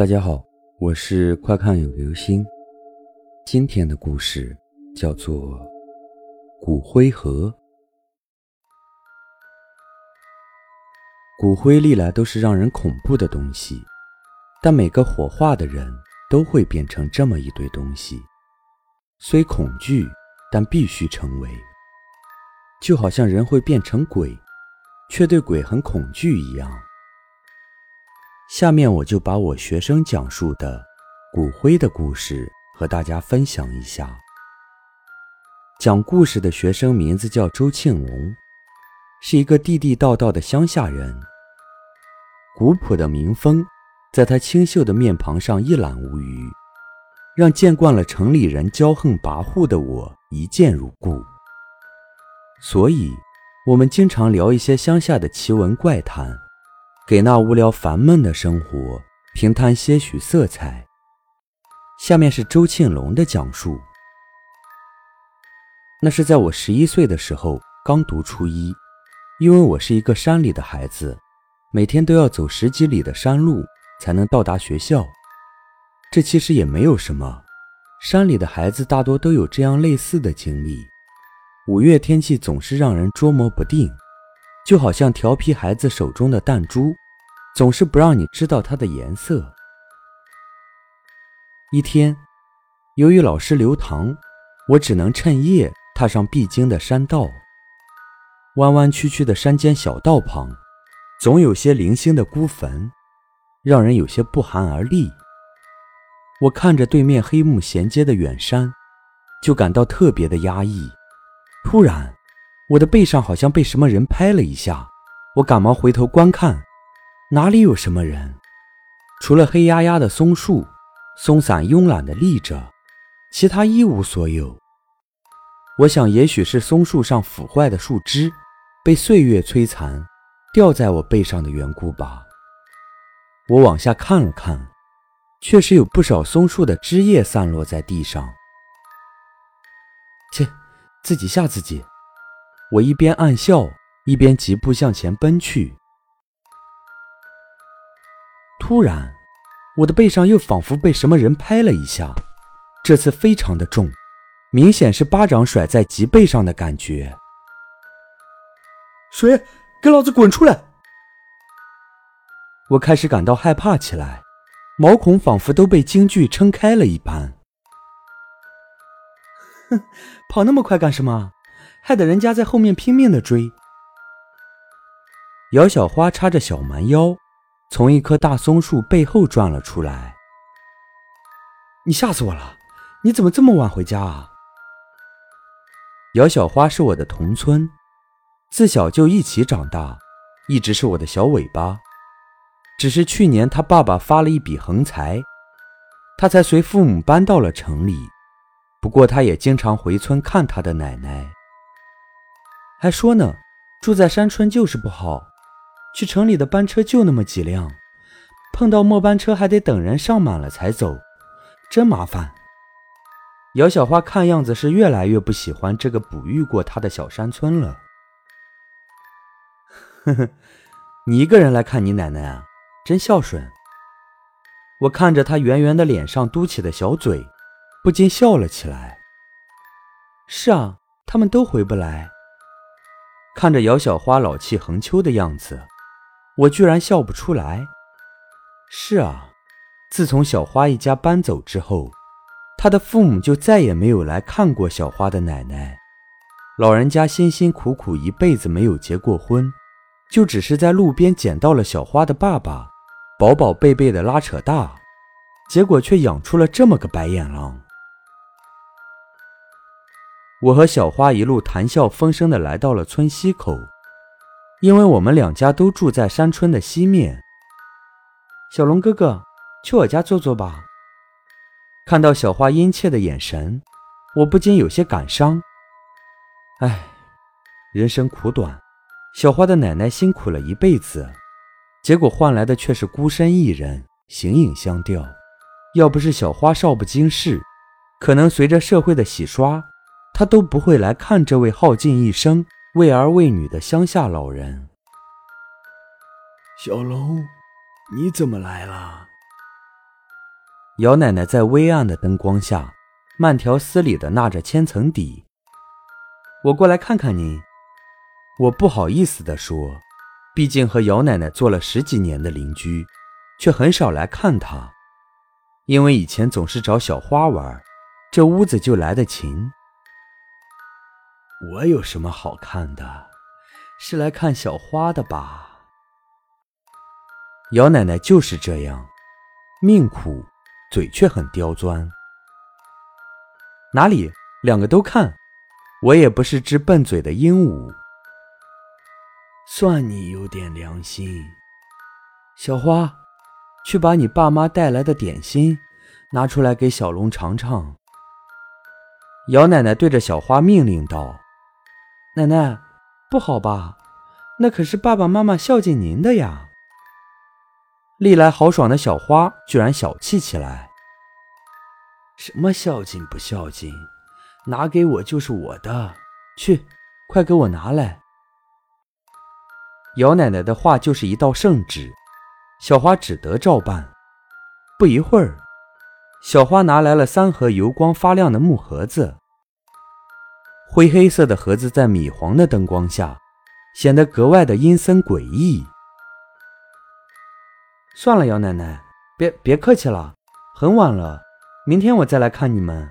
大家好，我是快看有流星。今天的故事叫做《骨灰盒》。骨灰历来都是让人恐怖的东西，但每个火化的人都会变成这么一堆东西，虽恐惧，但必须成为。就好像人会变成鬼，却对鬼很恐惧一样。下面我就把我学生讲述的骨灰的故事和大家分享一下。讲故事的学生名字叫周庆龙，是一个地地道道的乡下人。古朴的民风，在他清秀的面庞上一览无余，让见惯了城里人骄横跋扈的我一见如故。所以，我们经常聊一些乡下的奇闻怪谈。给那无聊烦闷的生活平摊些许色彩。下面是周庆龙的讲述。那是在我十一岁的时候，刚读初一，因为我是一个山里的孩子，每天都要走十几里的山路才能到达学校。这其实也没有什么，山里的孩子大多都有这样类似的经历。五月天气总是让人捉摸不定。就好像调皮孩子手中的弹珠，总是不让你知道它的颜色。一天，由于老师留堂，我只能趁夜踏上必经的山道。弯弯曲曲的山间小道旁，总有些零星的孤坟，让人有些不寒而栗。我看着对面黑幕衔接的远山，就感到特别的压抑。突然，我的背上好像被什么人拍了一下，我赶忙回头观看，哪里有什么人？除了黑压压的松树，松散慵懒地立着，其他一无所有。我想，也许是松树上腐坏的树枝被岁月摧残，掉在我背上的缘故吧。我往下看了看，确实有不少松树的枝叶散落在地上。切，自己吓自己。我一边暗笑，一边疾步向前奔去。突然，我的背上又仿佛被什么人拍了一下，这次非常的重，明显是巴掌甩在脊背上的感觉。谁？给老子滚出来！我开始感到害怕起来，毛孔仿佛都被京剧撑开了一般。哼，跑那么快干什么？害得人家在后面拼命的追。姚小花叉着小蛮腰，从一棵大松树背后转了出来。你吓死我了！你怎么这么晚回家啊？姚小花是我的同村，自小就一起长大，一直是我的小尾巴。只是去年他爸爸发了一笔横财，他才随父母搬到了城里。不过他也经常回村看他的奶奶。还说呢，住在山村就是不好，去城里的班车就那么几辆，碰到末班车还得等人上满了才走，真麻烦。姚小花看样子是越来越不喜欢这个哺育过她的小山村了。呵呵，你一个人来看你奶奶啊，真孝顺。我看着她圆圆的脸上嘟起的小嘴，不禁笑了起来。是啊，他们都回不来。看着姚小花老气横秋的样子，我居然笑不出来。是啊，自从小花一家搬走之后，他的父母就再也没有来看过小花的奶奶。老人家辛辛苦苦一辈子没有结过婚，就只是在路边捡到了小花的爸爸，宝宝贝贝的拉扯大，结果却养出了这么个白眼狼。我和小花一路谈笑风生的来到了村西口，因为我们两家都住在山村的西面。小龙哥哥，去我家坐坐吧。看到小花殷切的眼神，我不禁有些感伤。唉，人生苦短，小花的奶奶辛苦了一辈子，结果换来的却是孤身一人，形影相吊。要不是小花少不经事，可能随着社会的洗刷。他都不会来看这位耗尽一生为儿为女的乡下老人。小龙，你怎么来了？姚奶奶在微暗的灯光下，慢条斯理的纳着千层底。我过来看看您。我不好意思的说，毕竟和姚奶奶做了十几年的邻居，却很少来看她，因为以前总是找小花玩，这屋子就来的勤。我有什么好看的？是来看小花的吧？姚奶奶就是这样，命苦。嘴却很刁钻，哪里两个都看，我也不是只笨嘴的鹦鹉。算你有点良心，小花，去把你爸妈带来的点心拿出来给小龙尝尝。姚奶奶对着小花命令道：“奶奶，不好吧？那可是爸爸妈妈孝敬您的呀。”历来豪爽的小花居然小气起来。什么孝敬不孝敬？拿给我就是我的。去，快给我拿来！姚奶奶的话就是一道圣旨，小花只得照办。不一会儿，小花拿来了三盒油光发亮的木盒子。灰黑色的盒子在米黄的灯光下，显得格外的阴森诡异。算了，姚奶奶，别别客气了，很晚了，明天我再来看你们。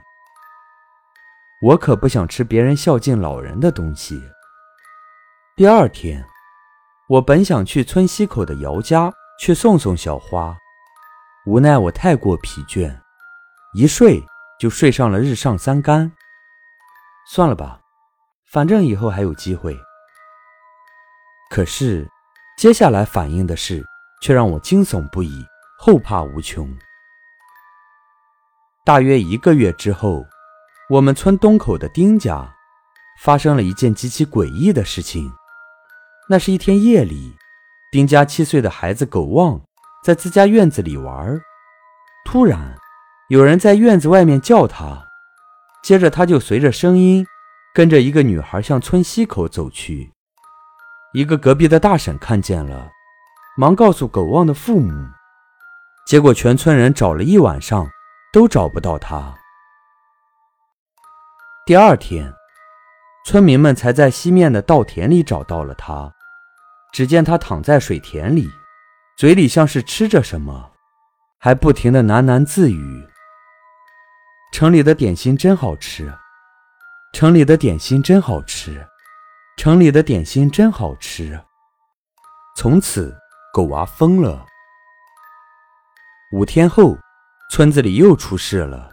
我可不想吃别人孝敬老人的东西。第二天，我本想去村西口的姚家去送送小花，无奈我太过疲倦，一睡就睡上了日上三竿。算了吧，反正以后还有机会。可是，接下来反映的事。却让我惊悚不已，后怕无穷。大约一个月之后，我们村东口的丁家发生了一件极其诡异的事情。那是一天夜里，丁家七岁的孩子狗旺在自家院子里玩，突然有人在院子外面叫他，接着他就随着声音跟着一个女孩向村西口走去。一个隔壁的大婶看见了。忙告诉狗旺的父母，结果全村人找了一晚上，都找不到他。第二天，村民们才在西面的稻田里找到了他。只见他躺在水田里，嘴里像是吃着什么，还不停的喃喃自语：“城里的点心真好吃，城里的点心真好吃，城里的点心真好吃。”从此。狗娃疯了。五天后，村子里又出事了。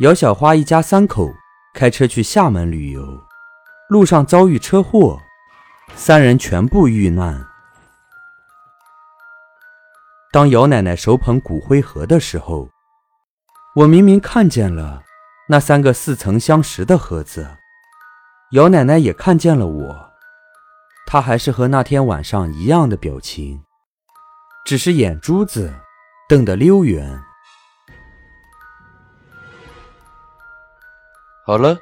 姚小花一家三口开车去厦门旅游，路上遭遇车祸，三人全部遇难。当姚奶奶手捧骨灰盒的时候，我明明看见了那三个似曾相识的盒子。姚奶奶也看见了我。她还是和那天晚上一样的表情，只是眼珠子瞪得溜圆。好了，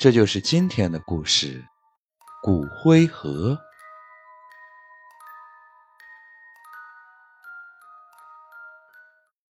这就是今天的故事——骨灰盒。